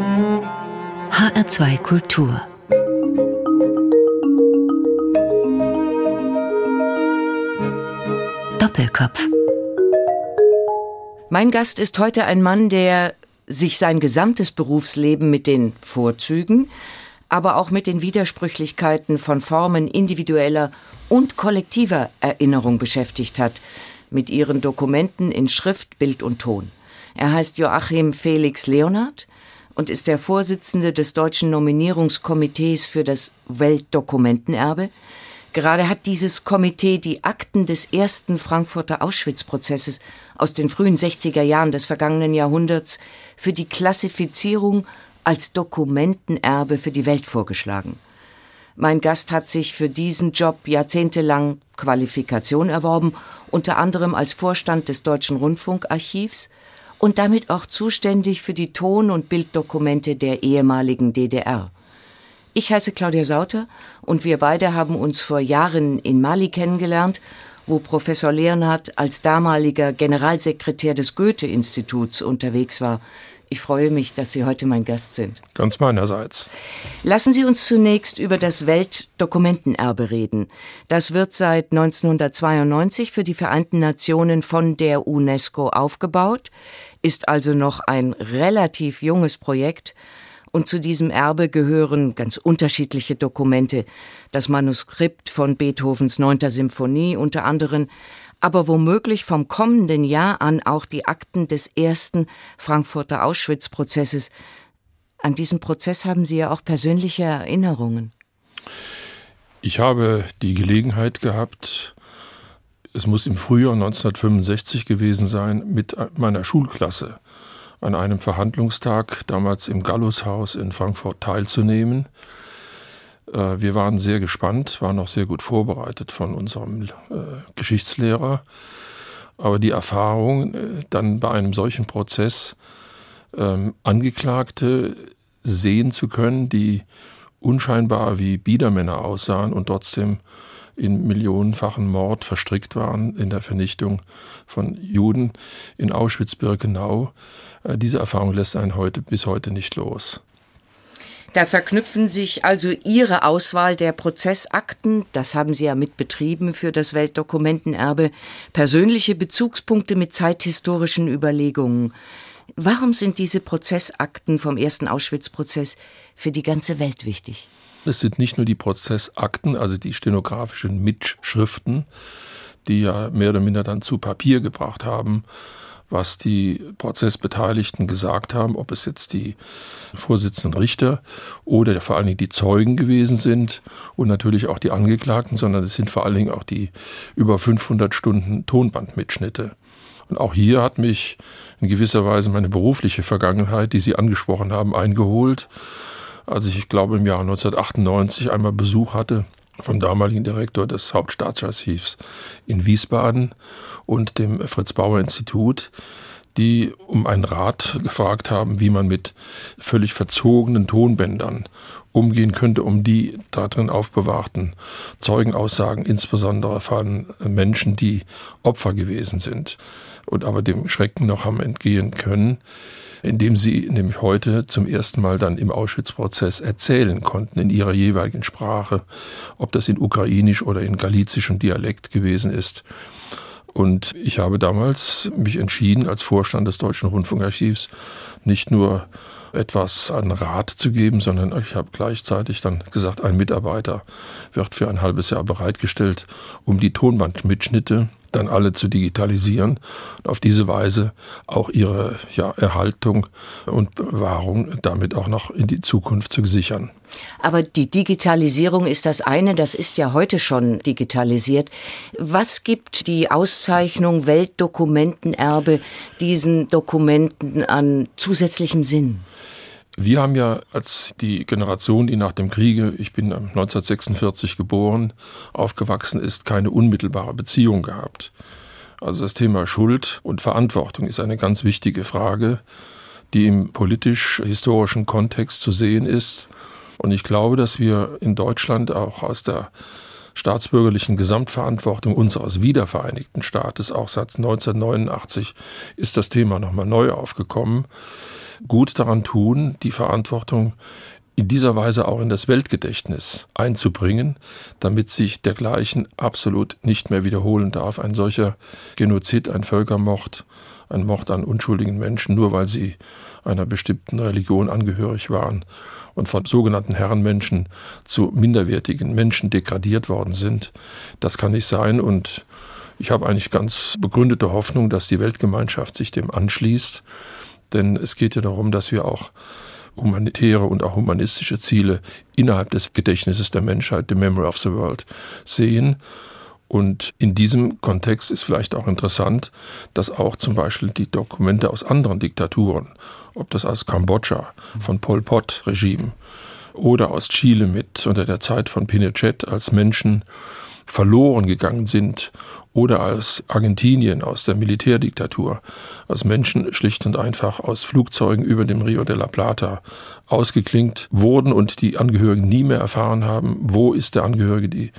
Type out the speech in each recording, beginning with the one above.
HR2 Kultur. Doppelkopf. Mein Gast ist heute ein Mann, der sich sein gesamtes Berufsleben mit den Vorzügen, aber auch mit den Widersprüchlichkeiten von Formen individueller und kollektiver Erinnerung beschäftigt hat, mit ihren Dokumenten in Schrift, Bild und Ton. Er heißt Joachim Felix Leonard und ist der Vorsitzende des deutschen Nominierungskomitees für das Weltdokumentenerbe. Gerade hat dieses Komitee die Akten des ersten Frankfurter Auschwitz-Prozesses aus den frühen 60er Jahren des vergangenen Jahrhunderts für die Klassifizierung als Dokumentenerbe für die Welt vorgeschlagen. Mein Gast hat sich für diesen Job jahrzehntelang Qualifikation erworben, unter anderem als Vorstand des Deutschen Rundfunkarchivs und damit auch zuständig für die Ton- und Bilddokumente der ehemaligen DDR. Ich heiße Claudia Sauter und wir beide haben uns vor Jahren in Mali kennengelernt, wo Professor Leonhardt als damaliger Generalsekretär des Goethe-Instituts unterwegs war. Ich freue mich, dass Sie heute mein Gast sind. Ganz meinerseits. Lassen Sie uns zunächst über das Weltdokumentenerbe reden. Das wird seit 1992 für die Vereinten Nationen von der UNESCO aufgebaut, ist also noch ein relativ junges Projekt. Und zu diesem Erbe gehören ganz unterschiedliche Dokumente. Das Manuskript von Beethovens neunter Symphonie unter anderem, aber womöglich vom kommenden Jahr an auch die Akten des ersten Frankfurter Auschwitz-Prozesses. An diesen Prozess haben Sie ja auch persönliche Erinnerungen. Ich habe die Gelegenheit gehabt, es muss im Frühjahr 1965 gewesen sein, mit meiner Schulklasse an einem Verhandlungstag damals im Gallushaus in Frankfurt teilzunehmen. Äh, wir waren sehr gespannt, waren auch sehr gut vorbereitet von unserem äh, Geschichtslehrer. Aber die Erfahrung, äh, dann bei einem solchen Prozess ähm, Angeklagte sehen zu können, die unscheinbar wie Biedermänner aussahen und trotzdem in millionenfachen Mord verstrickt waren in der Vernichtung von Juden in Auschwitz-Birkenau. Diese Erfahrung lässt einen heute bis heute nicht los. Da verknüpfen sich also Ihre Auswahl der Prozessakten, das haben Sie ja mitbetrieben für das Weltdokumentenerbe, persönliche Bezugspunkte mit zeithistorischen Überlegungen. Warum sind diese Prozessakten vom ersten Auschwitz-Prozess für die ganze Welt wichtig? Es sind nicht nur die Prozessakten, also die stenografischen Mitschriften, die ja mehr oder minder dann zu Papier gebracht haben, was die Prozessbeteiligten gesagt haben, ob es jetzt die Vorsitzenden Richter oder vor allen Dingen die Zeugen gewesen sind und natürlich auch die Angeklagten, sondern es sind vor allen Dingen auch die über 500 Stunden Tonbandmitschnitte. Und auch hier hat mich in gewisser Weise meine berufliche Vergangenheit, die Sie angesprochen haben, eingeholt. Als ich, ich glaube, im Jahr 1998 einmal Besuch hatte vom damaligen Direktor des Hauptstaatsarchivs in Wiesbaden und dem Fritz Bauer Institut, die um einen Rat gefragt haben, wie man mit völlig verzogenen Tonbändern umgehen könnte, um die darin aufbewahrten Zeugenaussagen, insbesondere von Menschen, die Opfer gewesen sind und aber dem Schrecken noch haben entgehen können, indem sie nämlich heute zum ersten Mal dann im Auschwitz-Prozess erzählen konnten in ihrer jeweiligen Sprache, ob das in ukrainisch oder in galizischem Dialekt gewesen ist. Und ich habe damals mich entschieden, als Vorstand des Deutschen Rundfunkarchivs nicht nur etwas an Rat zu geben, sondern ich habe gleichzeitig dann gesagt, ein Mitarbeiter wird für ein halbes Jahr bereitgestellt, um die Tonbandmitschnitte dann alle zu digitalisieren und auf diese Weise auch ihre ja, Erhaltung und Bewahrung damit auch noch in die Zukunft zu sichern. Aber die Digitalisierung ist das eine, das ist ja heute schon digitalisiert. Was gibt die Auszeichnung Weltdokumentenerbe diesen Dokumenten an zusätzlichem Sinn? Wir haben ja als die Generation, die nach dem Kriege, ich bin 1946 geboren, aufgewachsen ist, keine unmittelbare Beziehung gehabt. Also das Thema Schuld und Verantwortung ist eine ganz wichtige Frage, die im politisch-historischen Kontext zu sehen ist. Und ich glaube, dass wir in Deutschland auch aus der staatsbürgerlichen Gesamtverantwortung unseres wiedervereinigten Staates, auch seit 1989 ist das Thema nochmal neu aufgekommen, gut daran tun, die Verantwortung in dieser Weise auch in das Weltgedächtnis einzubringen, damit sich dergleichen absolut nicht mehr wiederholen darf. Ein solcher Genozid, ein Völkermord, ein Mord an unschuldigen Menschen, nur weil sie einer bestimmten Religion angehörig waren und von sogenannten Herrenmenschen zu minderwertigen Menschen degradiert worden sind. Das kann nicht sein und ich habe eigentlich ganz begründete Hoffnung, dass die Weltgemeinschaft sich dem anschließt, denn es geht ja darum, dass wir auch humanitäre und auch humanistische Ziele innerhalb des Gedächtnisses der Menschheit, the Memory of the World, sehen. Und in diesem Kontext ist vielleicht auch interessant, dass auch zum Beispiel die Dokumente aus anderen Diktaturen, ob das aus Kambodscha von Pol Pot Regime oder aus Chile mit unter der Zeit von Pinochet als Menschen verloren gegangen sind oder aus Argentinien, aus der Militärdiktatur, als Menschen schlicht und einfach aus Flugzeugen über dem Rio de la Plata ausgeklingt wurden und die Angehörigen nie mehr erfahren haben, wo ist der Angehörige, die,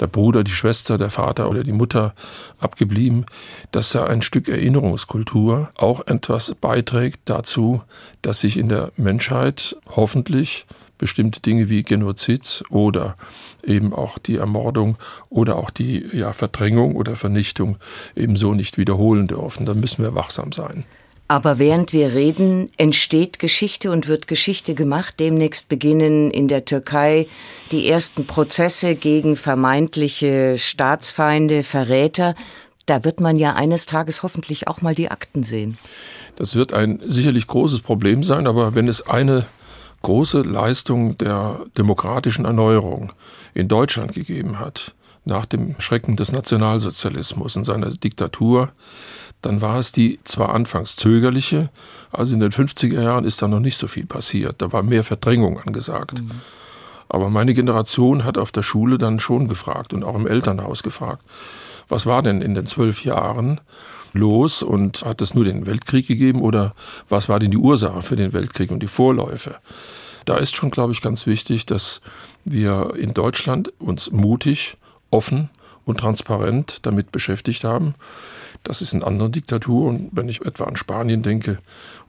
der Bruder, die Schwester, der Vater oder die Mutter abgeblieben, dass da ein Stück Erinnerungskultur. Auch etwas beiträgt dazu, dass sich in der Menschheit hoffentlich bestimmte Dinge wie Genozid oder eben auch die Ermordung oder auch die ja, Verdrängung oder Vernichtung ebenso nicht wiederholen dürfen. Da müssen wir wachsam sein. Aber während wir reden, entsteht Geschichte und wird Geschichte gemacht. Demnächst beginnen in der Türkei die ersten Prozesse gegen vermeintliche Staatsfeinde, Verräter. Da wird man ja eines Tages hoffentlich auch mal die Akten sehen. Das wird ein sicherlich großes Problem sein, aber wenn es eine große Leistung der demokratischen Erneuerung in Deutschland gegeben hat, nach dem Schrecken des Nationalsozialismus und seiner Diktatur, dann war es die zwar anfangs zögerliche, also in den 50er Jahren ist da noch nicht so viel passiert, da war mehr Verdrängung angesagt. Mhm. Aber meine Generation hat auf der Schule dann schon gefragt und auch im Elternhaus gefragt, was war denn in den zwölf Jahren los und hat es nur den Weltkrieg gegeben oder was war denn die Ursache für den Weltkrieg und die Vorläufe? Da ist schon, glaube ich, ganz wichtig, dass wir in Deutschland uns mutig, offen und transparent damit beschäftigt haben. Das ist in anderen Diktaturen, wenn ich etwa an Spanien denke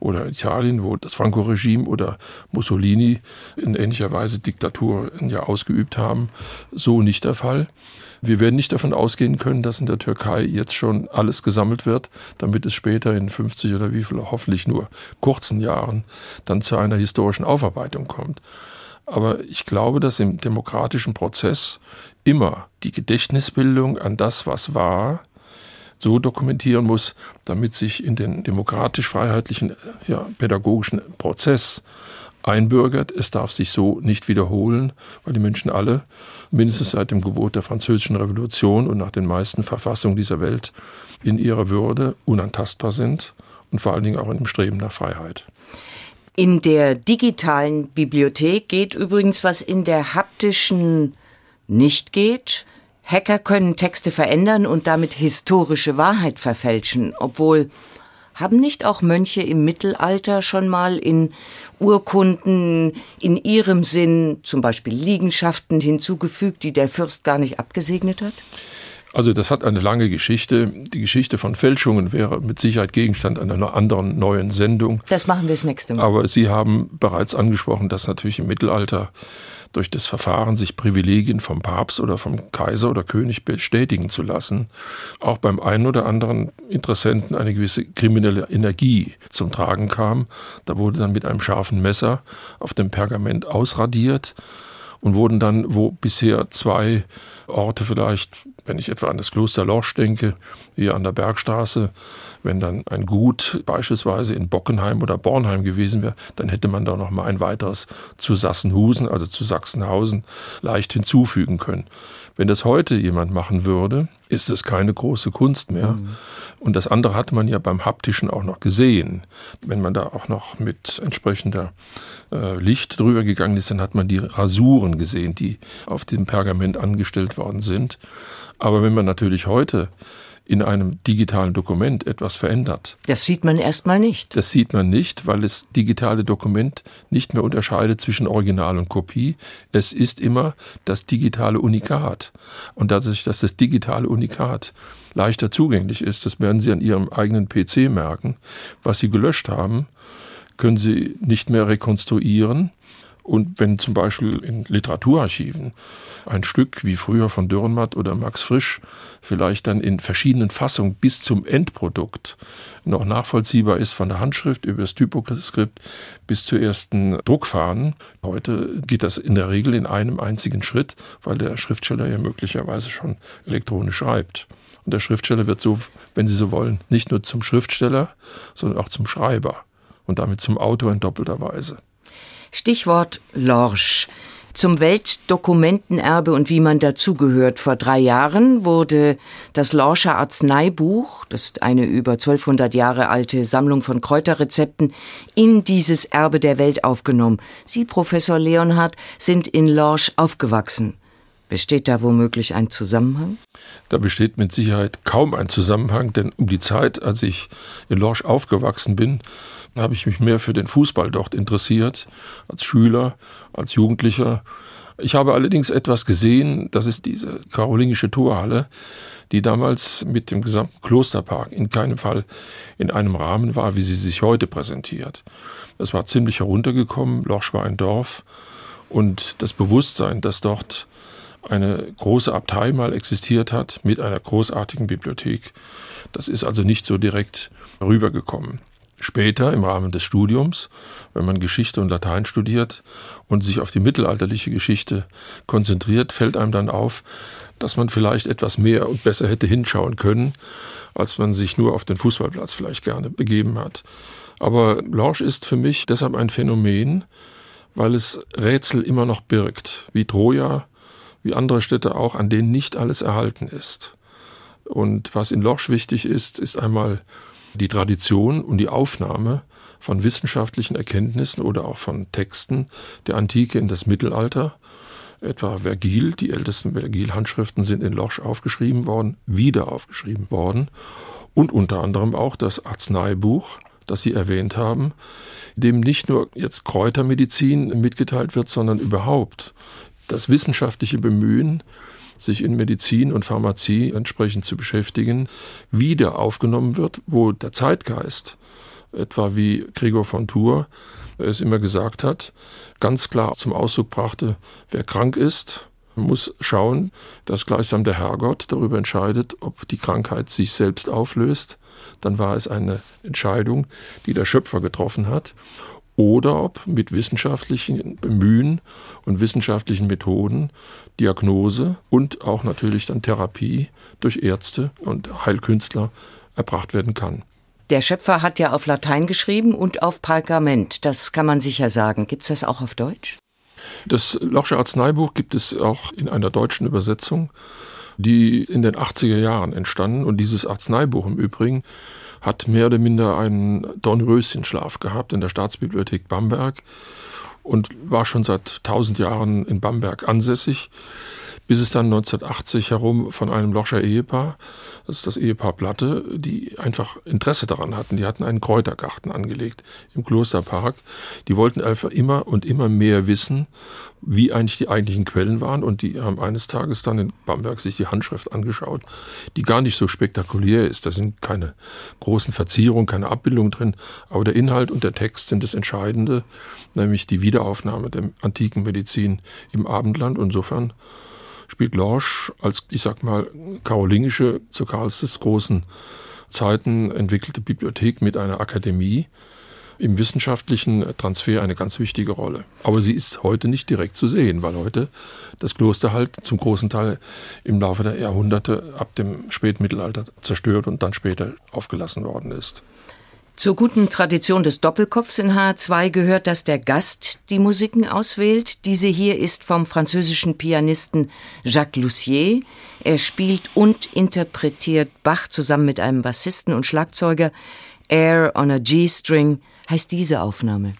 oder Italien, wo das Franco-Regime oder Mussolini in ähnlicher Weise Diktaturen ja ausgeübt haben, so nicht der Fall. Wir werden nicht davon ausgehen können, dass in der Türkei jetzt schon alles gesammelt wird, damit es später in 50 oder wie viel hoffentlich nur kurzen Jahren dann zu einer historischen Aufarbeitung kommt. Aber ich glaube, dass im demokratischen Prozess immer die Gedächtnisbildung an das, was war, so dokumentieren muss, damit sich in den demokratisch-freiheitlichen ja, pädagogischen Prozess einbürgert. Es darf sich so nicht wiederholen, weil die Menschen alle, mindestens seit dem Gebot der Französischen Revolution und nach den meisten Verfassungen dieser Welt, in ihrer Würde unantastbar sind und vor allen Dingen auch in dem Streben nach Freiheit. In der digitalen Bibliothek geht übrigens, was in der haptischen nicht geht. Hacker können Texte verändern und damit historische Wahrheit verfälschen, obwohl haben nicht auch Mönche im Mittelalter schon mal in Urkunden in ihrem Sinn zum Beispiel Liegenschaften hinzugefügt, die der Fürst gar nicht abgesegnet hat? Also das hat eine lange Geschichte. Die Geschichte von Fälschungen wäre mit Sicherheit Gegenstand einer anderen neuen Sendung. Das machen wir das nächste Mal. Aber Sie haben bereits angesprochen, dass natürlich im Mittelalter durch das Verfahren, sich Privilegien vom Papst oder vom Kaiser oder König bestätigen zu lassen, auch beim einen oder anderen Interessenten eine gewisse kriminelle Energie zum Tragen kam. Da wurde dann mit einem scharfen Messer auf dem Pergament ausradiert und wurden dann, wo bisher zwei Orte vielleicht, wenn ich etwa an das Kloster Lorsch denke, hier an der Bergstraße, wenn dann ein Gut beispielsweise in Bockenheim oder Bornheim gewesen wäre, dann hätte man da noch mal ein weiteres zu Sassenhusen, also zu Sachsenhausen, leicht hinzufügen können. Wenn das heute jemand machen würde, ist es keine große Kunst mehr. Mhm. Und das andere hat man ja beim haptischen auch noch gesehen. Wenn man da auch noch mit entsprechender äh, Licht drüber gegangen ist, dann hat man die Rasuren gesehen, die auf dem Pergament angestellt worden sind. Aber wenn man natürlich heute in einem digitalen Dokument etwas verändert. Das sieht man erstmal nicht. Das sieht man nicht, weil das digitale Dokument nicht mehr unterscheidet zwischen Original und Kopie. Es ist immer das digitale Unikat. Und dadurch, dass das digitale Unikat leichter zugänglich ist, das werden Sie an Ihrem eigenen PC merken, was Sie gelöscht haben, können Sie nicht mehr rekonstruieren. Und wenn zum Beispiel in Literaturarchiven ein Stück wie früher von Dürrenmatt oder Max Frisch vielleicht dann in verschiedenen Fassungen bis zum Endprodukt noch nachvollziehbar ist, von der Handschrift über das Typoskript bis zur ersten Druckfahnen. Heute geht das in der Regel in einem einzigen Schritt, weil der Schriftsteller ja möglicherweise schon elektronisch schreibt. Und der Schriftsteller wird so, wenn Sie so wollen, nicht nur zum Schriftsteller, sondern auch zum Schreiber und damit zum Autor in doppelter Weise. Stichwort Lorsch. Zum Weltdokumentenerbe und wie man dazugehört. Vor drei Jahren wurde das Lorscher Arzneibuch, das ist eine über 1200 Jahre alte Sammlung von Kräuterrezepten, in dieses Erbe der Welt aufgenommen. Sie, Professor Leonhardt, sind in Lorsch aufgewachsen. Besteht da womöglich ein Zusammenhang? Da besteht mit Sicherheit kaum ein Zusammenhang, denn um die Zeit, als ich in Lorsch aufgewachsen bin, habe ich mich mehr für den Fußball dort interessiert, als Schüler, als Jugendlicher. Ich habe allerdings etwas gesehen, das ist diese karolingische Torhalle, die damals mit dem gesamten Klosterpark in keinem Fall in einem Rahmen war, wie sie sich heute präsentiert. Es war ziemlich heruntergekommen, Loch war ein Dorf und das Bewusstsein, dass dort eine große Abtei mal existiert hat mit einer großartigen Bibliothek, das ist also nicht so direkt rübergekommen. Später im Rahmen des Studiums, wenn man Geschichte und Latein studiert und sich auf die mittelalterliche Geschichte konzentriert, fällt einem dann auf, dass man vielleicht etwas mehr und besser hätte hinschauen können, als man sich nur auf den Fußballplatz vielleicht gerne begeben hat. Aber Lorsch ist für mich deshalb ein Phänomen, weil es Rätsel immer noch birgt, wie Troja, wie andere Städte auch, an denen nicht alles erhalten ist. Und was in Lorsch wichtig ist, ist einmal die Tradition und die Aufnahme von wissenschaftlichen Erkenntnissen oder auch von Texten der Antike in das Mittelalter, etwa Vergil, die ältesten Vergil-Handschriften sind in Losch aufgeschrieben worden, wieder aufgeschrieben worden, und unter anderem auch das Arzneibuch, das Sie erwähnt haben, dem nicht nur jetzt Kräutermedizin mitgeteilt wird, sondern überhaupt das wissenschaftliche Bemühen, sich in Medizin und Pharmazie entsprechend zu beschäftigen, wieder aufgenommen wird, wo der Zeitgeist, etwa wie Gregor von Tours es immer gesagt hat, ganz klar zum Ausdruck brachte, wer krank ist, muss schauen, dass gleichsam der Herrgott darüber entscheidet, ob die Krankheit sich selbst auflöst. Dann war es eine Entscheidung, die der Schöpfer getroffen hat oder ob mit wissenschaftlichen Bemühen und wissenschaftlichen Methoden Diagnose und auch natürlich dann Therapie durch Ärzte und Heilkünstler erbracht werden kann. Der Schöpfer hat ja auf Latein geschrieben und auf Pergament, das kann man sicher sagen. Gibt es das auch auf Deutsch? Das Lochsche Arzneibuch gibt es auch in einer deutschen Übersetzung, die in den 80er Jahren entstanden. Und dieses Arzneibuch im Übrigen hat mehr oder minder einen Dornröschenschlaf gehabt in der Staatsbibliothek Bamberg und war schon seit tausend Jahren in Bamberg ansässig, bis es dann 1980 herum von einem Lorscher Ehepaar, das ist das Ehepaar Platte, die einfach Interesse daran hatten. Die hatten einen Kräutergarten angelegt im Klosterpark. Die wollten einfach immer und immer mehr wissen, wie eigentlich die eigentlichen Quellen waren. Und die haben eines Tages dann in Bamberg sich die Handschrift angeschaut, die gar nicht so spektakulär ist. Da sind keine großen Verzierungen, keine Abbildungen drin. Aber der Inhalt und der Text sind das Entscheidende, nämlich die Wiederaufnahme der antiken Medizin im Abendland. Insofern spielt Lorsch als, ich sag mal, karolingische, zu Karls des Großen Zeiten entwickelte Bibliothek mit einer Akademie im wissenschaftlichen Transfer eine ganz wichtige Rolle. Aber sie ist heute nicht direkt zu sehen, weil heute das Kloster halt zum großen Teil im Laufe der Jahrhunderte ab dem Spätmittelalter zerstört und dann später aufgelassen worden ist. Zur guten Tradition des Doppelkopfs in H2 gehört, dass der Gast die Musiken auswählt. Diese hier ist vom französischen Pianisten Jacques Lussier. Er spielt und interpretiert Bach zusammen mit einem Bassisten und Schlagzeuger. Air on a G-String heißt diese Aufnahme.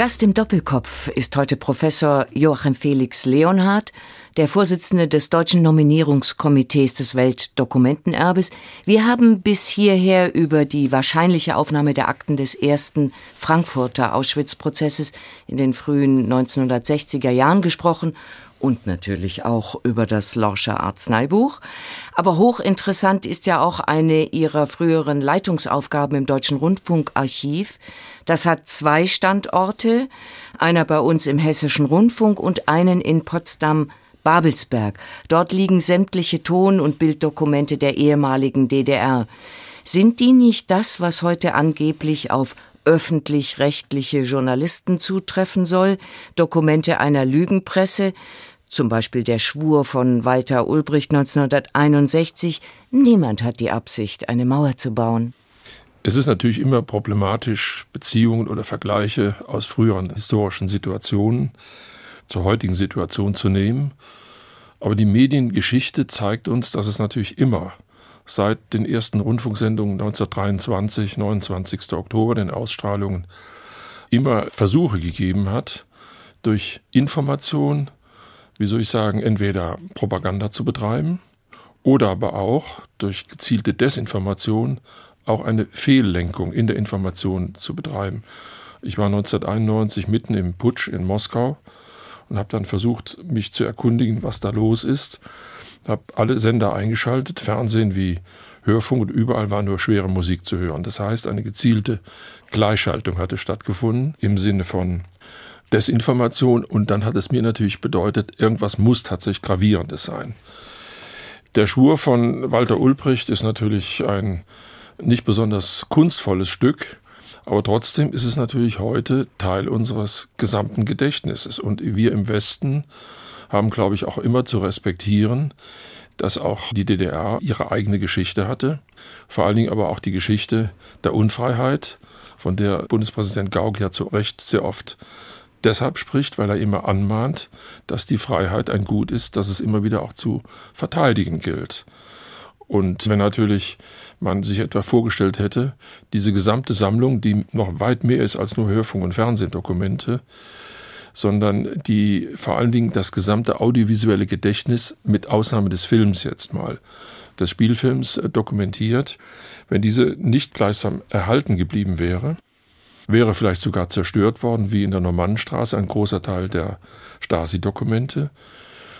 Gast im Doppelkopf ist heute Professor Joachim Felix Leonhardt, der Vorsitzende des Deutschen Nominierungskomitees des Weltdokumentenerbes. Wir haben bis hierher über die wahrscheinliche Aufnahme der Akten des ersten Frankfurter Auschwitz-Prozesses in den frühen 1960er Jahren gesprochen und natürlich auch über das Lorscher Arzneibuch. Aber hochinteressant ist ja auch eine ihrer früheren Leitungsaufgaben im Deutschen Rundfunkarchiv. Das hat zwei Standorte, einer bei uns im Hessischen Rundfunk und einen in Potsdam Babelsberg. Dort liegen sämtliche Ton- und Bilddokumente der ehemaligen DDR. Sind die nicht das, was heute angeblich auf öffentlich-rechtliche Journalisten zutreffen soll, Dokumente einer Lügenpresse, zum Beispiel der Schwur von Walter Ulbricht 1961, niemand hat die Absicht, eine Mauer zu bauen. Es ist natürlich immer problematisch, Beziehungen oder Vergleiche aus früheren historischen Situationen zur heutigen Situation zu nehmen. Aber die Mediengeschichte zeigt uns, dass es natürlich immer seit den ersten Rundfunksendungen 1923, 29. Oktober, den Ausstrahlungen, immer Versuche gegeben hat, durch Information, wie soll ich sagen, entweder Propaganda zu betreiben oder aber auch durch gezielte Desinformation auch eine Fehllenkung in der Information zu betreiben. Ich war 1991 mitten im Putsch in Moskau und habe dann versucht, mich zu erkundigen, was da los ist. Habe alle Sender eingeschaltet, Fernsehen wie Hörfunk und überall war nur schwere Musik zu hören. Das heißt, eine gezielte Gleichschaltung hatte stattgefunden im Sinne von Desinformation und dann hat es mir natürlich bedeutet, irgendwas muss tatsächlich gravierendes sein. Der Schwur von Walter Ulbricht ist natürlich ein nicht besonders kunstvolles Stück, aber trotzdem ist es natürlich heute Teil unseres gesamten Gedächtnisses. Und wir im Westen haben, glaube ich, auch immer zu respektieren, dass auch die DDR ihre eigene Geschichte hatte, vor allen Dingen aber auch die Geschichte der Unfreiheit, von der Bundespräsident Gauck ja zu Recht sehr oft deshalb spricht, weil er immer anmahnt, dass die Freiheit ein Gut ist, das es immer wieder auch zu verteidigen gilt. Und wenn natürlich man sich etwa vorgestellt hätte, diese gesamte Sammlung, die noch weit mehr ist als nur Hörfunk- und Fernsehdokumente, sondern die vor allen Dingen das gesamte audiovisuelle Gedächtnis mit Ausnahme des Films jetzt mal, des Spielfilms äh, dokumentiert, wenn diese nicht gleichsam erhalten geblieben wäre, wäre vielleicht sogar zerstört worden, wie in der Normannenstraße ein großer Teil der Stasi-Dokumente,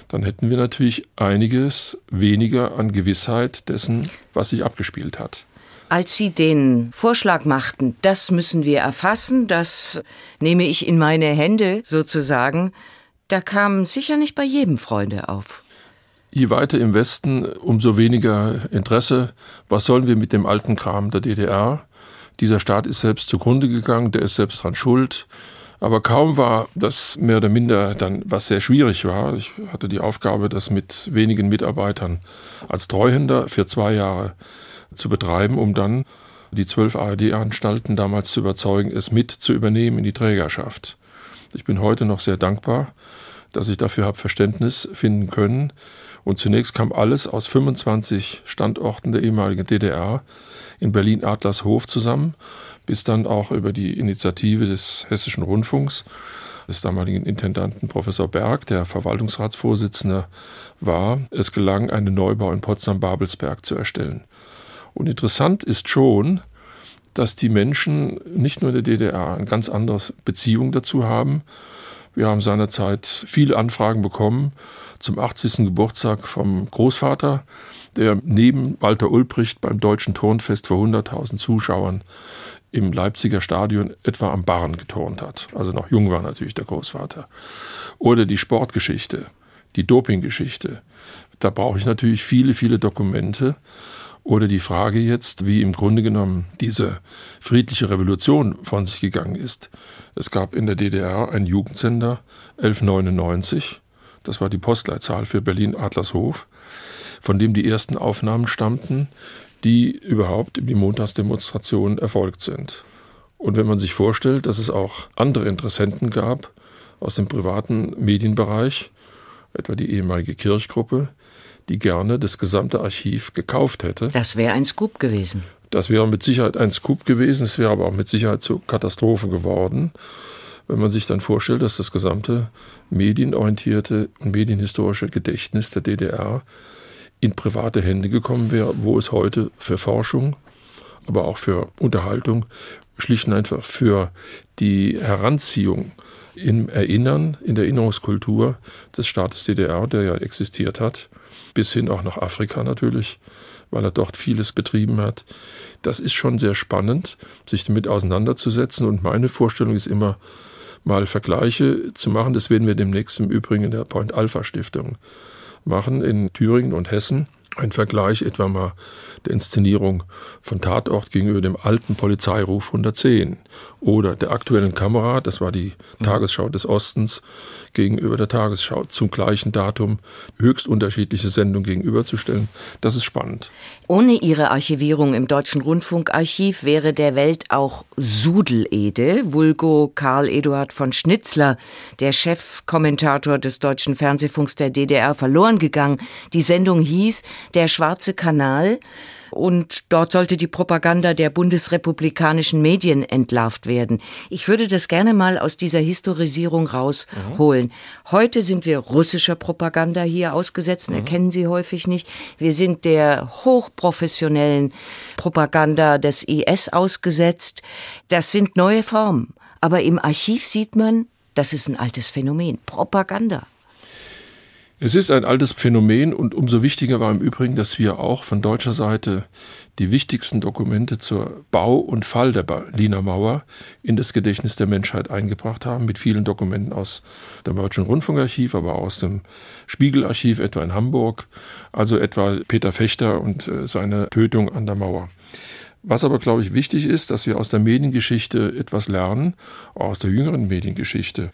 dann hätten wir natürlich einiges weniger an Gewissheit dessen, was sich abgespielt hat. Als Sie den Vorschlag machten, das müssen wir erfassen, das nehme ich in meine Hände sozusagen, da kamen sicher nicht bei jedem Freunde auf. Je weiter im Westen, umso weniger Interesse. Was sollen wir mit dem alten Kram der DDR? Dieser Staat ist selbst zugrunde gegangen, der ist selbst dran schuld. Aber kaum war das mehr oder minder dann, was sehr schwierig war. Ich hatte die Aufgabe, das mit wenigen Mitarbeitern als Treuhänder für zwei Jahre zu betreiben, um dann die zwölf ARD-Anstalten damals zu überzeugen, es mit zu übernehmen in die Trägerschaft. Ich bin heute noch sehr dankbar, dass ich dafür habe Verständnis finden können. Und zunächst kam alles aus 25 Standorten der ehemaligen DDR in Berlin-Adlershof zusammen bis dann auch über die Initiative des Hessischen Rundfunks, des damaligen Intendanten Professor Berg, der Verwaltungsratsvorsitzender war, es gelang, einen Neubau in Potsdam-Babelsberg zu erstellen. Und interessant ist schon, dass die Menschen nicht nur in der DDR eine ganz andere Beziehung dazu haben. Wir haben seinerzeit viele Anfragen bekommen zum 80. Geburtstag vom Großvater, der neben Walter Ulbricht beim Deutschen Turnfest vor 100.000 Zuschauern im Leipziger Stadion etwa am Barren geturnt hat. Also noch jung war natürlich der Großvater. Oder die Sportgeschichte, die Dopinggeschichte. Da brauche ich natürlich viele, viele Dokumente. Oder die Frage jetzt, wie im Grunde genommen diese friedliche Revolution von sich gegangen ist. Es gab in der DDR einen Jugendsender 1199. Das war die Postleitzahl für Berlin-Adlershof, von dem die ersten Aufnahmen stammten die überhaupt in die Montagsdemonstrationen erfolgt sind. Und wenn man sich vorstellt, dass es auch andere Interessenten gab aus dem privaten Medienbereich, etwa die ehemalige Kirchgruppe, die gerne das gesamte Archiv gekauft hätte. Das wäre ein Scoop gewesen. Das wäre mit Sicherheit ein Scoop gewesen, es wäre aber auch mit Sicherheit zur Katastrophe geworden, wenn man sich dann vorstellt, dass das gesamte medienorientierte und medienhistorische Gedächtnis der DDR in private Hände gekommen wäre, wo es heute für Forschung, aber auch für Unterhaltung, schlicht und einfach für die Heranziehung im Erinnern, in der Erinnerungskultur des Staates DDR, der ja existiert hat, bis hin auch nach Afrika natürlich, weil er dort vieles betrieben hat. Das ist schon sehr spannend, sich damit auseinanderzusetzen. Und meine Vorstellung ist immer, mal Vergleiche zu machen. Das werden wir demnächst im Übrigen in der Point Alpha Stiftung machen in Thüringen und Hessen. Ein Vergleich etwa mal der Inszenierung von Tatort gegenüber dem alten Polizeiruf 110 oder der aktuellen Kamera, das war die mhm. Tagesschau des Ostens, gegenüber der Tagesschau zum gleichen Datum höchst unterschiedliche Sendungen gegenüberzustellen. Das ist spannend. Ohne ihre Archivierung im Deutschen Rundfunkarchiv wäre der Welt auch Sudelede, vulgo Karl Eduard von Schnitzler, der Chefkommentator des deutschen Fernsehfunks der DDR, verloren gegangen. Die Sendung hieß Der schwarze Kanal und dort sollte die Propaganda der bundesrepublikanischen Medien entlarvt werden. Ich würde das gerne mal aus dieser Historisierung rausholen. Mhm. Heute sind wir russischer Propaganda hier ausgesetzt, mhm. erkennen Sie häufig nicht. Wir sind der hochprofessionellen Propaganda des IS ausgesetzt. Das sind neue Formen. Aber im Archiv sieht man, das ist ein altes Phänomen. Propaganda. Es ist ein altes Phänomen und umso wichtiger war im Übrigen, dass wir auch von deutscher Seite die wichtigsten Dokumente zur Bau und Fall der Berliner Mauer in das Gedächtnis der Menschheit eingebracht haben, mit vielen Dokumenten aus dem Deutschen Rundfunkarchiv, aber aus dem Spiegelarchiv, etwa in Hamburg, also etwa Peter Fechter und äh, seine Tötung an der Mauer. Was aber, glaube ich, wichtig ist, dass wir aus der Mediengeschichte etwas lernen, auch aus der jüngeren Mediengeschichte.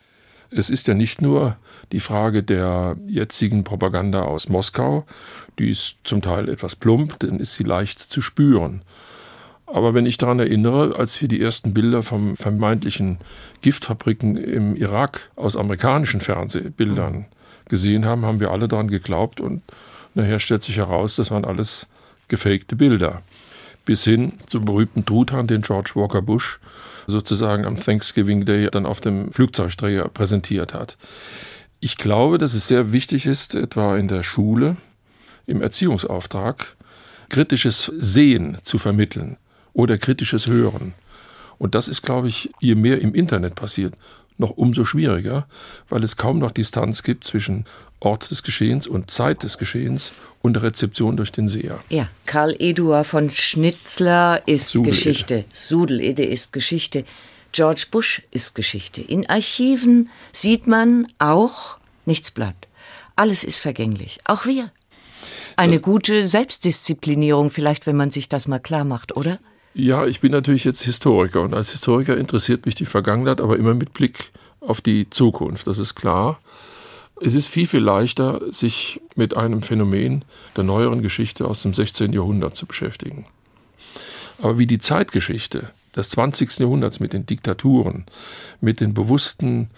Es ist ja nicht nur die Frage der jetzigen Propaganda aus Moskau, die ist zum Teil etwas plump, dann ist sie leicht zu spüren. Aber wenn ich daran erinnere, als wir die ersten Bilder von vermeintlichen Giftfabriken im Irak aus amerikanischen Fernsehbildern gesehen haben, haben wir alle daran geglaubt und nachher stellt sich heraus, das waren alles gefakte Bilder. Bis hin zum berühmten Truthahn, den George Walker Bush sozusagen am Thanksgiving Day dann auf dem Flugzeugträger präsentiert hat. Ich glaube, dass es sehr wichtig ist, etwa in der Schule, im Erziehungsauftrag, kritisches Sehen zu vermitteln oder kritisches Hören. Und das ist, glaube ich, je mehr im Internet passiert, noch umso schwieriger, weil es kaum noch Distanz gibt zwischen Ort des Geschehens und Zeit des Geschehens und Rezeption durch den Seher. Ja, Karl Eduard von Schnitzler ist Sudelede. Geschichte. Sudelede ist Geschichte. George Bush ist Geschichte. In Archiven sieht man auch, nichts bleibt. Alles ist vergänglich. Auch wir. Eine gute Selbstdisziplinierung vielleicht, wenn man sich das mal klar macht, oder? Ja, ich bin natürlich jetzt Historiker und als Historiker interessiert mich die Vergangenheit, aber immer mit Blick auf die Zukunft, das ist klar. Es ist viel, viel leichter, sich mit einem Phänomen der neueren Geschichte aus dem 16. Jahrhundert zu beschäftigen. Aber wie die Zeitgeschichte des 20. Jahrhunderts mit den Diktaturen, mit den bewussten,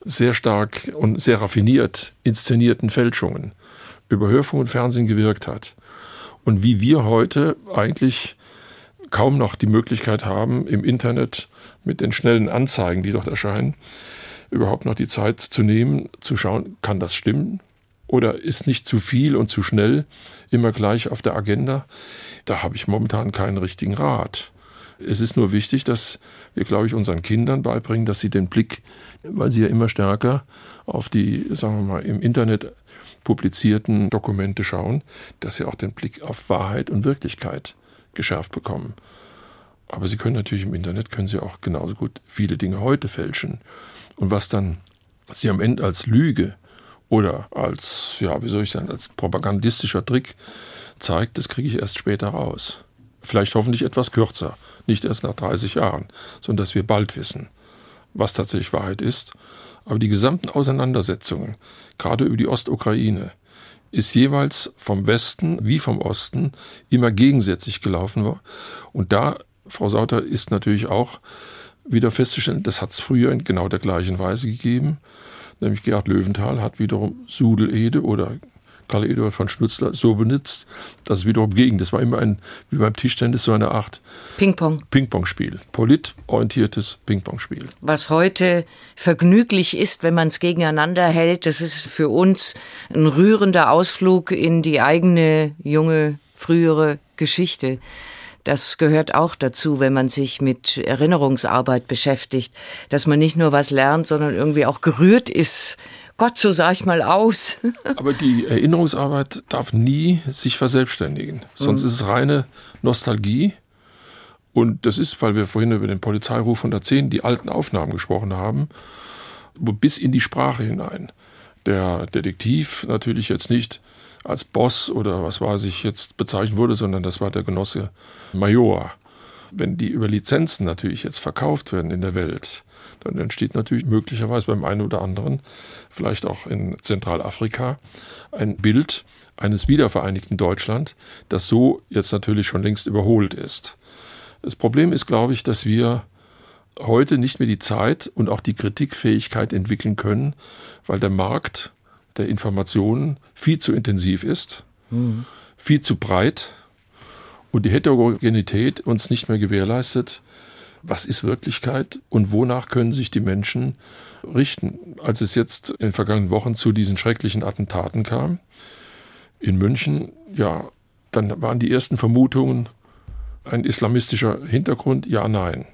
sehr stark und sehr raffiniert inszenierten Fälschungen über Hörfunk und Fernsehen gewirkt hat und wie wir heute eigentlich kaum noch die Möglichkeit haben, im Internet mit den schnellen Anzeigen, die dort erscheinen, überhaupt noch die Zeit zu nehmen, zu schauen, kann das stimmen? Oder ist nicht zu viel und zu schnell immer gleich auf der Agenda? Da habe ich momentan keinen richtigen Rat. Es ist nur wichtig, dass wir, glaube ich, unseren Kindern beibringen, dass sie den Blick, weil sie ja immer stärker auf die, sagen wir mal, im Internet publizierten Dokumente schauen, dass sie auch den Blick auf Wahrheit und Wirklichkeit geschärft bekommen. Aber sie können natürlich im Internet, können sie auch genauso gut viele Dinge heute fälschen. Und was dann sie am Ende als Lüge oder als, ja, wie soll ich sagen, als propagandistischer Trick zeigt, das kriege ich erst später raus. Vielleicht hoffentlich etwas kürzer, nicht erst nach 30 Jahren, sondern dass wir bald wissen, was tatsächlich Wahrheit ist. Aber die gesamten Auseinandersetzungen, gerade über die Ostukraine, ist jeweils vom Westen wie vom Osten immer gegensätzlich gelaufen. Und da, Frau Sauter, ist natürlich auch wieder festzustellen, das hat es früher in genau der gleichen Weise gegeben. Nämlich Gerhard Löwenthal hat wiederum Sudelede oder Karl Eduard von Schnutzler so benutzt, dass es wiederum ging. Das war immer ein, wie beim Tischtennis, so eine Art Ping-Pong. Ping-Pong-Spiel. Politorientiertes Ping-Pong-Spiel. Was heute vergnüglich ist, wenn man es gegeneinander hält, das ist für uns ein rührender Ausflug in die eigene junge, frühere Geschichte. Das gehört auch dazu, wenn man sich mit Erinnerungsarbeit beschäftigt, dass man nicht nur was lernt, sondern irgendwie auch gerührt ist. Gott, so sah ich mal aus. Aber die Erinnerungsarbeit darf nie sich verselbstständigen. Sonst mhm. ist es reine Nostalgie. Und das ist, weil wir vorhin über den Polizeiruf 110, die alten Aufnahmen gesprochen haben, bis in die Sprache hinein. Der Detektiv natürlich jetzt nicht als Boss oder was weiß ich jetzt bezeichnet wurde, sondern das war der Genosse Major. Wenn die über Lizenzen natürlich jetzt verkauft werden in der Welt, dann entsteht natürlich möglicherweise beim einen oder anderen, vielleicht auch in Zentralafrika, ein Bild eines wiedervereinigten Deutschland, das so jetzt natürlich schon längst überholt ist. Das Problem ist, glaube ich, dass wir heute nicht mehr die Zeit und auch die Kritikfähigkeit entwickeln können, weil der Markt der Informationen viel zu intensiv ist, mhm. viel zu breit und die Heterogenität uns nicht mehr gewährleistet, was ist Wirklichkeit und wonach können sich die Menschen richten. Als es jetzt in den vergangenen Wochen zu diesen schrecklichen Attentaten kam, in München, ja, dann waren die ersten Vermutungen ein islamistischer Hintergrund, ja, nein.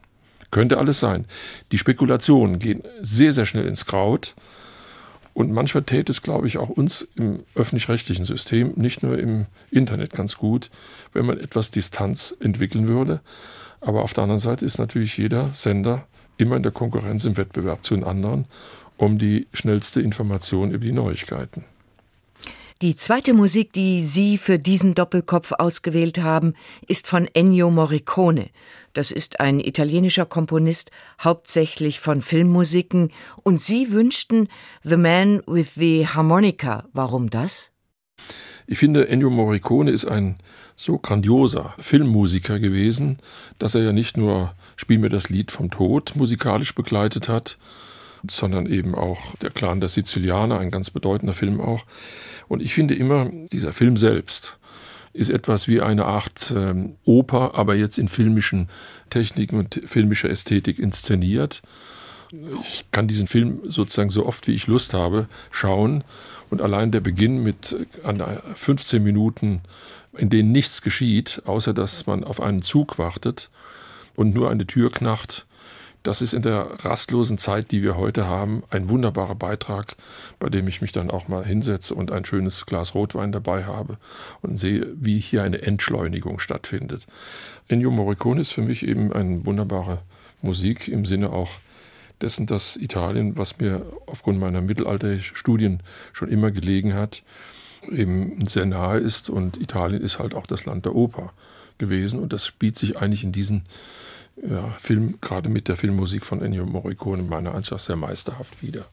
Könnte alles sein. Die Spekulationen gehen sehr, sehr schnell ins Kraut. Und manchmal täte es, glaube ich, auch uns im öffentlich-rechtlichen System, nicht nur im Internet ganz gut, wenn man etwas Distanz entwickeln würde. Aber auf der anderen Seite ist natürlich jeder Sender immer in der Konkurrenz im Wettbewerb zu den anderen um die schnellste Information über die Neuigkeiten. Die zweite Musik, die Sie für diesen Doppelkopf ausgewählt haben, ist von Ennio Morricone. Das ist ein italienischer Komponist, hauptsächlich von Filmmusiken. Und Sie wünschten The Man with the Harmonica. Warum das? Ich finde, Ennio Morricone ist ein so grandioser Filmmusiker gewesen, dass er ja nicht nur Spiel mir das Lied vom Tod musikalisch begleitet hat, sondern eben auch der Clan der Sizilianer, ein ganz bedeutender Film auch. Und ich finde immer, dieser Film selbst ist etwas wie eine Art ähm, Oper, aber jetzt in filmischen Techniken und filmischer Ästhetik inszeniert. Ich kann diesen Film sozusagen so oft wie ich Lust habe schauen und allein der Beginn mit 15 Minuten, in denen nichts geschieht, außer dass man auf einen Zug wartet und nur eine Tür knacht, das ist in der rastlosen Zeit, die wir heute haben, ein wunderbarer Beitrag, bei dem ich mich dann auch mal hinsetze und ein schönes Glas Rotwein dabei habe und sehe, wie hier eine Entschleunigung stattfindet. Ennio Morricone ist für mich eben eine wunderbare Musik im Sinne auch dessen, dass Italien, was mir aufgrund meiner Mittelalterstudien schon immer gelegen hat, eben sehr nahe ist und Italien ist halt auch das Land der Oper gewesen und das spielt sich eigentlich in diesen ja, Film, gerade mit der Filmmusik von Ennio Morricone, meiner Ansicht sehr meisterhaft wieder.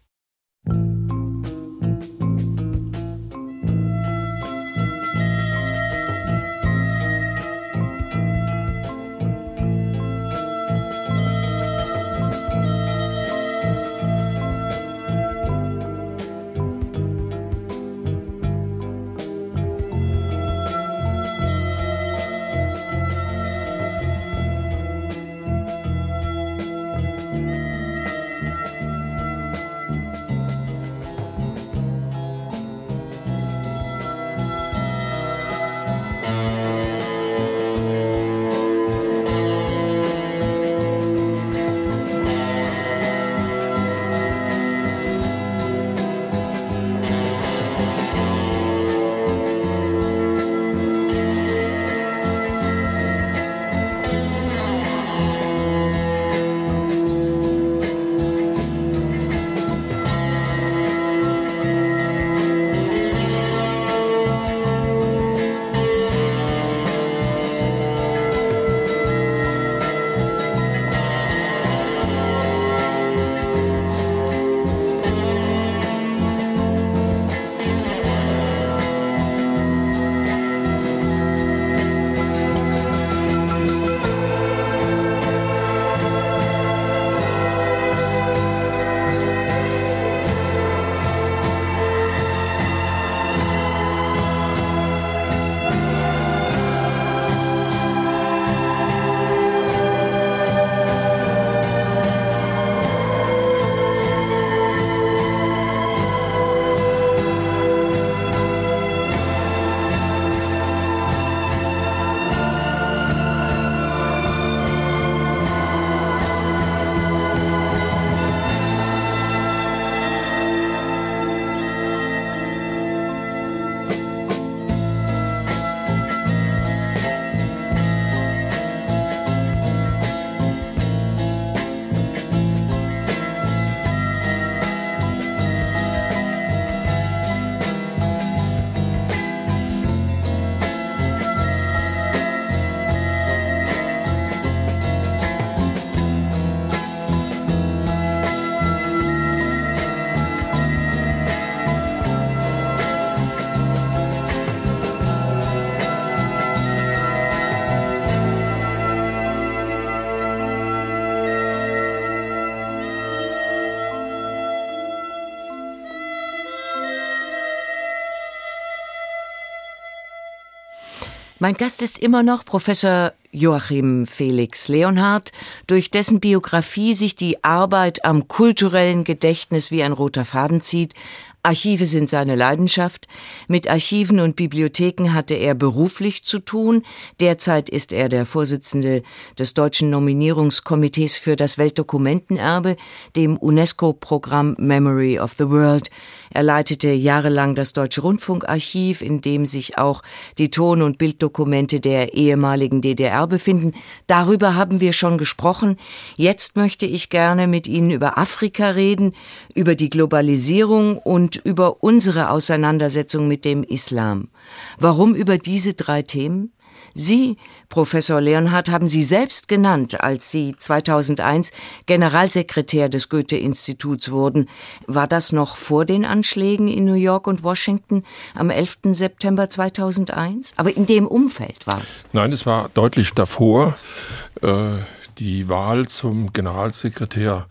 Mein Gast ist immer noch Professor Joachim Felix Leonhardt, durch dessen Biografie sich die Arbeit am kulturellen Gedächtnis wie ein roter Faden zieht, Archive sind seine Leidenschaft. Mit Archiven und Bibliotheken hatte er beruflich zu tun. Derzeit ist er der Vorsitzende des Deutschen Nominierungskomitees für das Weltdokumentenerbe, dem UNESCO-Programm Memory of the World. Er leitete jahrelang das Deutsche Rundfunkarchiv, in dem sich auch die Ton- und Bilddokumente der ehemaligen DDR befinden. Darüber haben wir schon gesprochen. Jetzt möchte ich gerne mit Ihnen über Afrika reden, über die Globalisierung und über unsere Auseinandersetzung mit dem Islam. Warum über diese drei Themen? Sie, Professor Leonhardt, haben Sie selbst genannt, als Sie 2001 Generalsekretär des Goethe-Instituts wurden. War das noch vor den Anschlägen in New York und Washington am 11. September 2001? Aber in dem Umfeld war es? Nein, es war deutlich davor. Äh, die Wahl zum Generalsekretär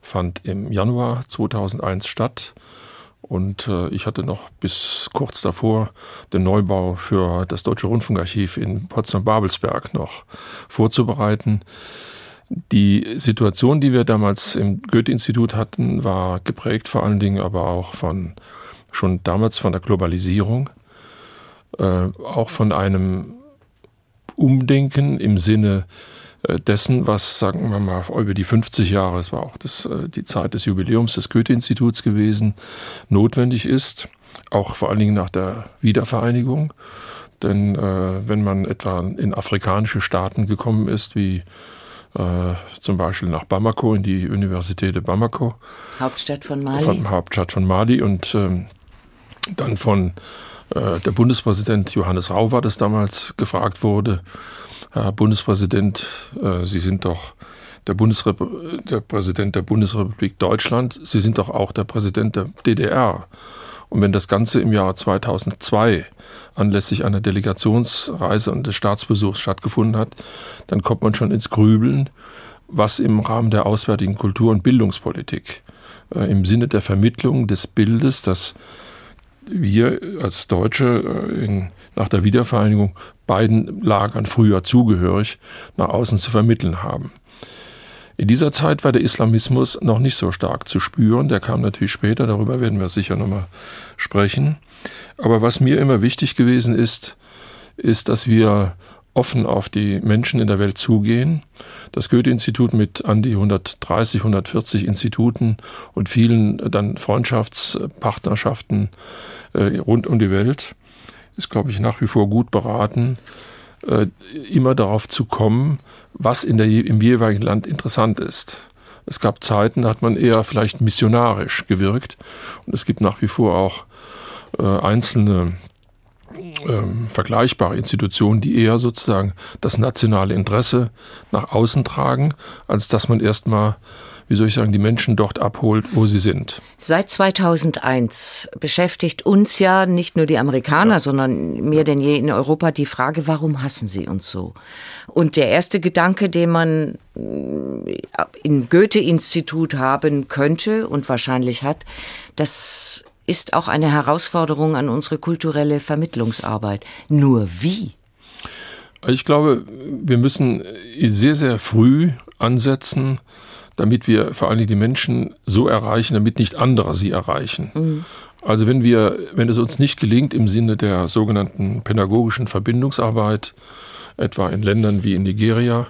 fand im Januar 2001 statt. Und äh, ich hatte noch bis kurz davor den Neubau für das Deutsche Rundfunkarchiv in Potsdam-Babelsberg noch vorzubereiten. Die Situation, die wir damals im Goethe-Institut hatten, war geprägt vor allen Dingen aber auch von schon damals von der Globalisierung, äh, auch von einem Umdenken im Sinne dessen, was, sagen wir mal, über die 50 Jahre, es war auch das, äh, die Zeit des Jubiläums des Goethe-Instituts gewesen, notwendig ist, auch vor allen Dingen nach der Wiedervereinigung. Denn äh, wenn man etwa in afrikanische Staaten gekommen ist, wie äh, zum Beispiel nach Bamako, in die Universität de Bamako. Hauptstadt von Mali. Von, Hauptstadt von Mali und ähm, dann von äh, der Bundespräsident Johannes Rau war das damals gefragt wurde, Herr Bundespräsident, äh, Sie sind doch der, Bundesrep der Präsident der Bundesrepublik Deutschland, Sie sind doch auch der Präsident der DDR. Und wenn das Ganze im Jahr 2002 anlässlich einer Delegationsreise und des Staatsbesuchs stattgefunden hat, dann kommt man schon ins Grübeln, was im Rahmen der auswärtigen Kultur- und Bildungspolitik äh, im Sinne der Vermittlung des Bildes, das wir als Deutsche äh, in, nach der Wiedervereinigung beiden Lagern früher zugehörig nach außen zu vermitteln haben. In dieser Zeit war der Islamismus noch nicht so stark zu spüren. Der kam natürlich später, darüber werden wir sicher nochmal sprechen. Aber was mir immer wichtig gewesen ist, ist, dass wir offen auf die Menschen in der Welt zugehen. Das Goethe-Institut mit an die 130, 140 Instituten und vielen dann Freundschaftspartnerschaften äh, rund um die Welt ist, glaube ich, nach wie vor gut beraten, äh, immer darauf zu kommen, was in der, im jeweiligen Land interessant ist. Es gab Zeiten, da hat man eher vielleicht missionarisch gewirkt und es gibt nach wie vor auch äh, einzelne ähm, vergleichbare Institutionen, die eher sozusagen das nationale Interesse nach außen tragen, als dass man erstmal wie soll ich sagen, die Menschen dort abholt, wo sie sind. Seit 2001 beschäftigt uns ja nicht nur die Amerikaner, ja. sondern mehr denn je in Europa die Frage, warum hassen sie uns so? Und der erste Gedanke, den man äh, im Goethe-Institut haben könnte und wahrscheinlich hat, das ist auch eine Herausforderung an unsere kulturelle Vermittlungsarbeit. Nur wie? Ich glaube, wir müssen sehr, sehr früh ansetzen, damit wir vor allem die Menschen so erreichen, damit nicht andere sie erreichen. Mhm. Also wenn wir, wenn es uns nicht gelingt im Sinne der sogenannten pädagogischen Verbindungsarbeit, etwa in Ländern wie in Nigeria,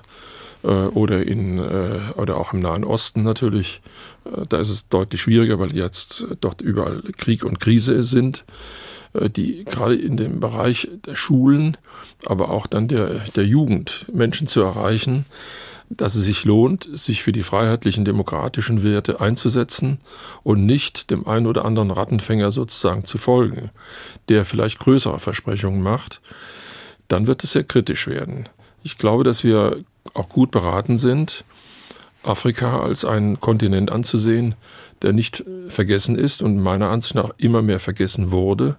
oder, in, äh, oder auch im Nahen Osten natürlich. Äh, da ist es deutlich schwieriger, weil jetzt dort überall Krieg und Krise sind, die gerade in dem Bereich der Schulen, aber auch dann der, der Jugend Menschen zu erreichen, dass es sich lohnt, sich für die freiheitlichen demokratischen Werte einzusetzen und nicht dem einen oder anderen Rattenfänger sozusagen zu folgen, der vielleicht größere Versprechungen macht, dann wird es sehr kritisch werden. Ich glaube, dass wir auch gut beraten sind, Afrika als einen Kontinent anzusehen, der nicht vergessen ist und meiner Ansicht nach immer mehr vergessen wurde,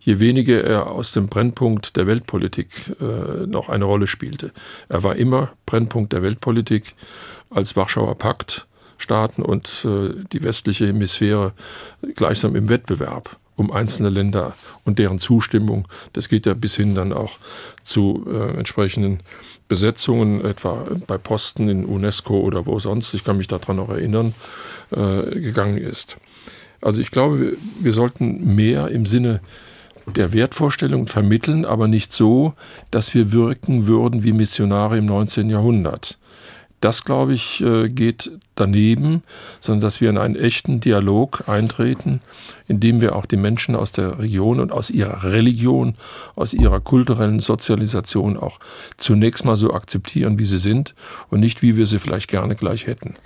je weniger er aus dem Brennpunkt der Weltpolitik äh, noch eine Rolle spielte. Er war immer Brennpunkt der Weltpolitik als Warschauer Pakt. Staaten und äh, die westliche Hemisphäre gleichsam im Wettbewerb um einzelne Länder und deren Zustimmung. Das geht ja bis hin dann auch zu äh, entsprechenden Besetzungen, etwa bei Posten in UNESCO oder wo sonst, ich kann mich daran noch erinnern, äh, gegangen ist. Also ich glaube, wir, wir sollten mehr im Sinne der Wertvorstellung vermitteln, aber nicht so, dass wir wirken würden wie Missionare im 19. Jahrhundert. Das, glaube ich, äh, geht daneben, sondern dass wir in einen echten Dialog eintreten, indem wir auch die Menschen aus der Region und aus ihrer Religion, aus ihrer kulturellen Sozialisation auch zunächst mal so akzeptieren, wie sie sind und nicht, wie wir sie vielleicht gerne gleich hätten.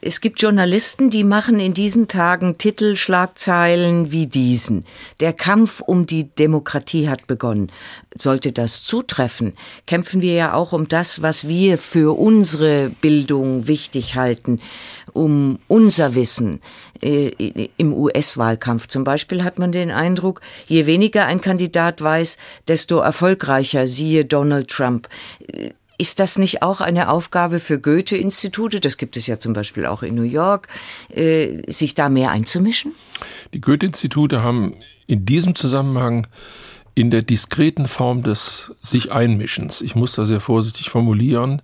Es gibt Journalisten, die machen in diesen Tagen Titelschlagzeilen wie diesen. Der Kampf um die Demokratie hat begonnen. Sollte das zutreffen, kämpfen wir ja auch um das, was wir für unsere Bildung wichtig halten, um unser Wissen. Äh, Im US-Wahlkampf zum Beispiel hat man den Eindruck, je weniger ein Kandidat weiß, desto erfolgreicher, siehe Donald Trump. Ist das nicht auch eine Aufgabe für Goethe-Institute, das gibt es ja zum Beispiel auch in New York, äh, sich da mehr einzumischen? Die Goethe-Institute haben in diesem Zusammenhang in der diskreten Form des sich Einmischens, ich muss da sehr vorsichtig formulieren,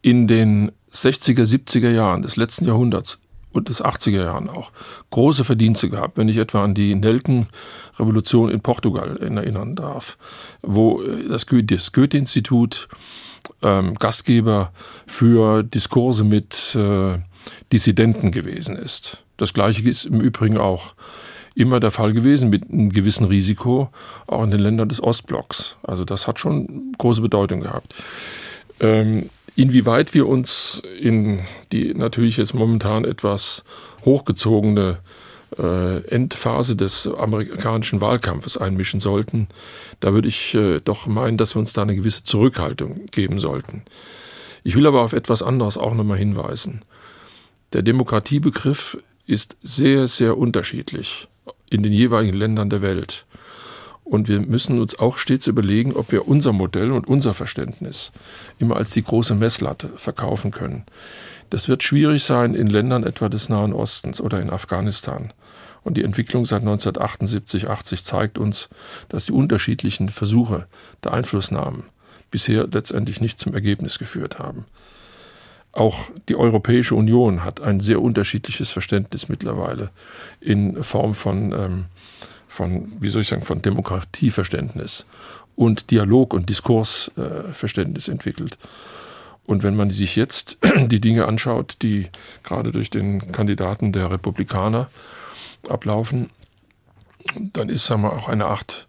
in den 60er, 70er Jahren des letzten Jahrhunderts und des 80er Jahren auch große Verdienste gehabt, wenn ich etwa an die Nelkenrevolution in Portugal erinnern darf, wo äh, das Goethe-Institut ähm, Gastgeber für Diskurse mit äh, Dissidenten gewesen ist. Das gleiche ist im Übrigen auch immer der Fall gewesen mit einem gewissen Risiko, auch in den Ländern des Ostblocks. Also das hat schon große Bedeutung gehabt. Ähm, inwieweit wir uns in die natürlich jetzt momentan etwas hochgezogene Endphase des amerikanischen Wahlkampfes einmischen sollten, da würde ich äh, doch meinen, dass wir uns da eine gewisse Zurückhaltung geben sollten. Ich will aber auf etwas anderes auch nochmal hinweisen. Der Demokratiebegriff ist sehr, sehr unterschiedlich in den jeweiligen Ländern der Welt. Und wir müssen uns auch stets überlegen, ob wir unser Modell und unser Verständnis immer als die große Messlatte verkaufen können. Das wird schwierig sein in Ländern etwa des Nahen Ostens oder in Afghanistan. Und die Entwicklung seit 1978, 80 zeigt uns, dass die unterschiedlichen Versuche der Einflussnahmen bisher letztendlich nicht zum Ergebnis geführt haben. Auch die Europäische Union hat ein sehr unterschiedliches Verständnis mittlerweile in Form von, ähm, von wie soll ich sagen, von Demokratieverständnis und Dialog- und Diskursverständnis äh, entwickelt. Und wenn man sich jetzt die Dinge anschaut, die gerade durch den Kandidaten der Republikaner ablaufen, dann ist, sagen wir, auch eine Art,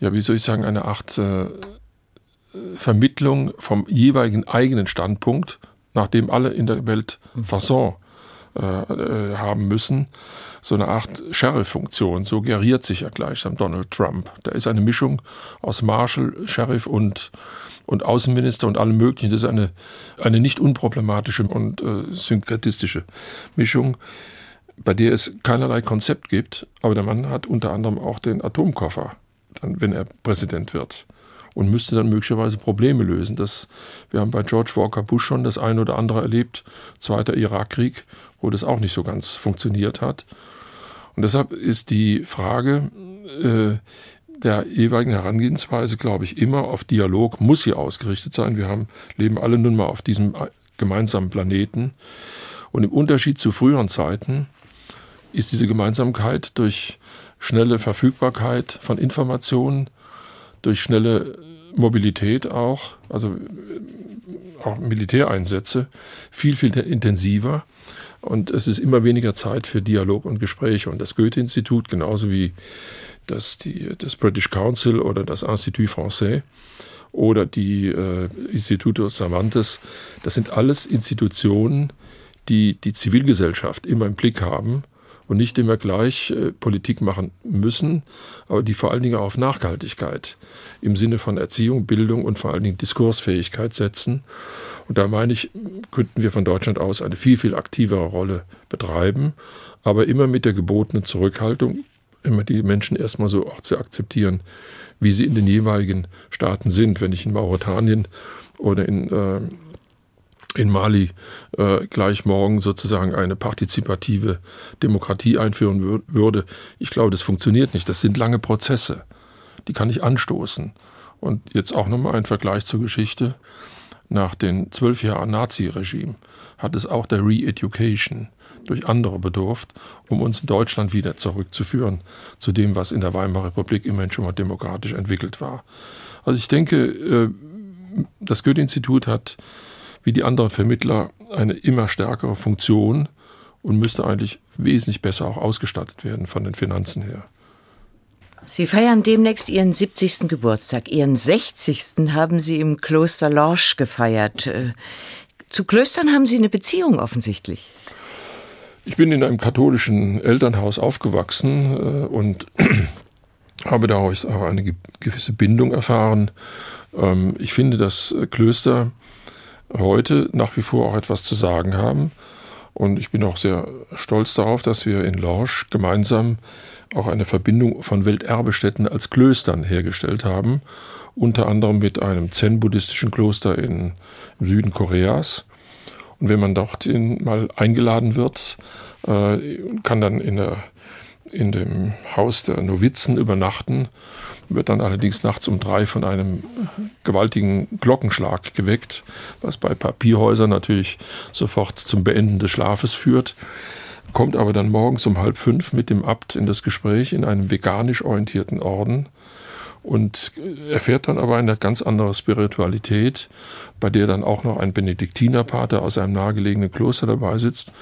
ja, wie soll ich sagen, eine Art äh, Vermittlung vom jeweiligen eigenen Standpunkt, nachdem alle in der Welt Fasson äh, äh, haben müssen, so eine Art Sheriff-Funktion. So geriert sich ja gleichsam Donald Trump. Da ist eine Mischung aus Marshall, Sheriff und, und Außenminister und allem Möglichen. Das ist eine, eine nicht unproblematische und äh, synkretistische Mischung bei der es keinerlei Konzept gibt, aber der Mann hat unter anderem auch den Atomkoffer, dann, wenn er Präsident wird und müsste dann möglicherweise Probleme lösen. Das, wir haben bei George Walker Bush schon das eine oder andere erlebt, zweiter Irakkrieg, wo das auch nicht so ganz funktioniert hat. Und deshalb ist die Frage äh, der jeweiligen Herangehensweise, glaube ich, immer auf Dialog, muss sie ausgerichtet sein. Wir haben, leben alle nun mal auf diesem gemeinsamen Planeten. Und im Unterschied zu früheren Zeiten ist diese Gemeinsamkeit durch schnelle Verfügbarkeit von Informationen, durch schnelle Mobilität auch, also äh, auch Militäreinsätze, viel, viel intensiver. Und es ist immer weniger Zeit für Dialog und Gespräche. Und das Goethe-Institut, genauso wie das, die, das British Council oder das Institut Français oder die äh, Instituto Cervantes, das sind alles Institutionen, die die Zivilgesellschaft immer im Blick haben und nicht immer gleich äh, Politik machen müssen, aber die vor allen Dingen auf Nachhaltigkeit im Sinne von Erziehung, Bildung und vor allen Dingen Diskursfähigkeit setzen. Und da meine ich, könnten wir von Deutschland aus eine viel, viel aktivere Rolle betreiben, aber immer mit der gebotenen Zurückhaltung, immer die Menschen erstmal so auch zu akzeptieren, wie sie in den jeweiligen Staaten sind. Wenn ich in Mauretanien oder in, äh, in Mali äh, gleich morgen sozusagen eine partizipative Demokratie einführen wür würde. Ich glaube, das funktioniert nicht. Das sind lange Prozesse. Die kann ich anstoßen. Und jetzt auch nochmal ein Vergleich zur Geschichte. Nach den zwölf Jahren Nazi-Regime hat es auch der Re-Education durch andere bedurft, um uns in Deutschland wieder zurückzuführen zu dem, was in der Weimarer Republik immerhin schon mal demokratisch entwickelt war. Also ich denke, äh, das Goethe-Institut hat wie die anderen Vermittler eine immer stärkere Funktion und müsste eigentlich wesentlich besser auch ausgestattet werden von den Finanzen her. Sie feiern demnächst Ihren 70. Geburtstag. Ihren 60. haben Sie im Kloster Lorsch gefeiert. Äh, zu Klöstern haben Sie eine Beziehung offensichtlich. Ich bin in einem katholischen Elternhaus aufgewachsen äh, und habe daraus auch eine gewisse Bindung erfahren. Ähm, ich finde, dass Klöster heute nach wie vor auch etwas zu sagen haben. Und ich bin auch sehr stolz darauf, dass wir in Lorsch gemeinsam auch eine Verbindung von Welterbestätten als Klöstern hergestellt haben. Unter anderem mit einem zen-buddhistischen Kloster in, im Süden Koreas. Und wenn man dort mal eingeladen wird, äh, kann dann in, der, in dem Haus der Novizen übernachten wird dann allerdings nachts um drei von einem gewaltigen Glockenschlag geweckt, was bei Papierhäusern natürlich sofort zum Beenden des Schlafes führt, kommt aber dann morgens um halb fünf mit dem Abt in das Gespräch in einem veganisch orientierten Orden und erfährt dann aber eine ganz andere Spiritualität, bei der dann auch noch ein Benediktinerpater aus einem nahegelegenen Kloster dabei sitzt.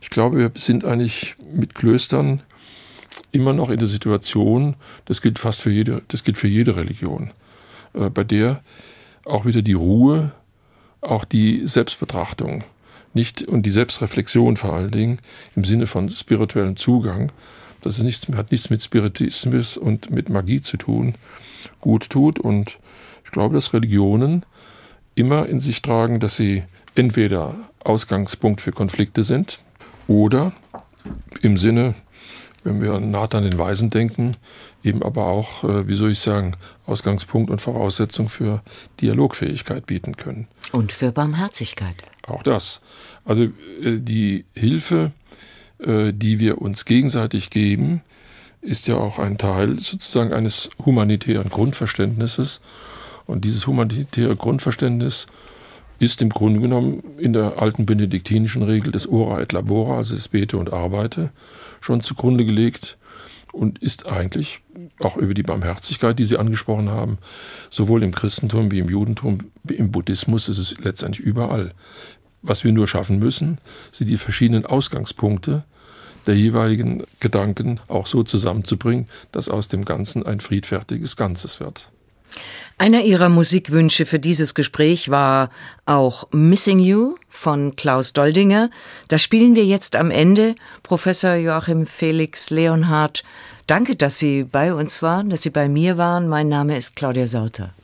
Ich glaube, wir sind eigentlich mit Klöstern immer noch in der Situation, das gilt fast für jede, das gilt für jede Religion, äh, bei der auch wieder die Ruhe, auch die Selbstbetrachtung, nicht und die Selbstreflexion vor allen Dingen im Sinne von spirituellem Zugang, das ist nichts, hat nichts mit Spiritismus und mit Magie zu tun, gut tut und ich glaube, dass Religionen immer in sich tragen, dass sie entweder Ausgangspunkt für Konflikte sind oder im Sinne wenn wir an Nathan den Weisen denken, eben aber auch, äh, wie soll ich sagen, Ausgangspunkt und Voraussetzung für Dialogfähigkeit bieten können. Und für Barmherzigkeit. Auch das. Also äh, die Hilfe, äh, die wir uns gegenseitig geben, ist ja auch ein Teil sozusagen eines humanitären Grundverständnisses. Und dieses humanitäre Grundverständnis ist im Grunde genommen in der alten benediktinischen Regel des Ora et Labora, also des Bete und Arbeite, schon zugrunde gelegt und ist eigentlich auch über die Barmherzigkeit, die Sie angesprochen haben, sowohl im Christentum wie im Judentum, wie im Buddhismus ist es letztendlich überall. Was wir nur schaffen müssen, sind die verschiedenen Ausgangspunkte der jeweiligen Gedanken auch so zusammenzubringen, dass aus dem Ganzen ein friedfertiges Ganzes wird. Einer ihrer Musikwünsche für dieses Gespräch war auch Missing You von Klaus Doldinger. Das spielen wir jetzt am Ende. Professor Joachim Felix Leonhardt, danke, dass Sie bei uns waren, dass Sie bei mir waren. Mein Name ist Claudia Sauter.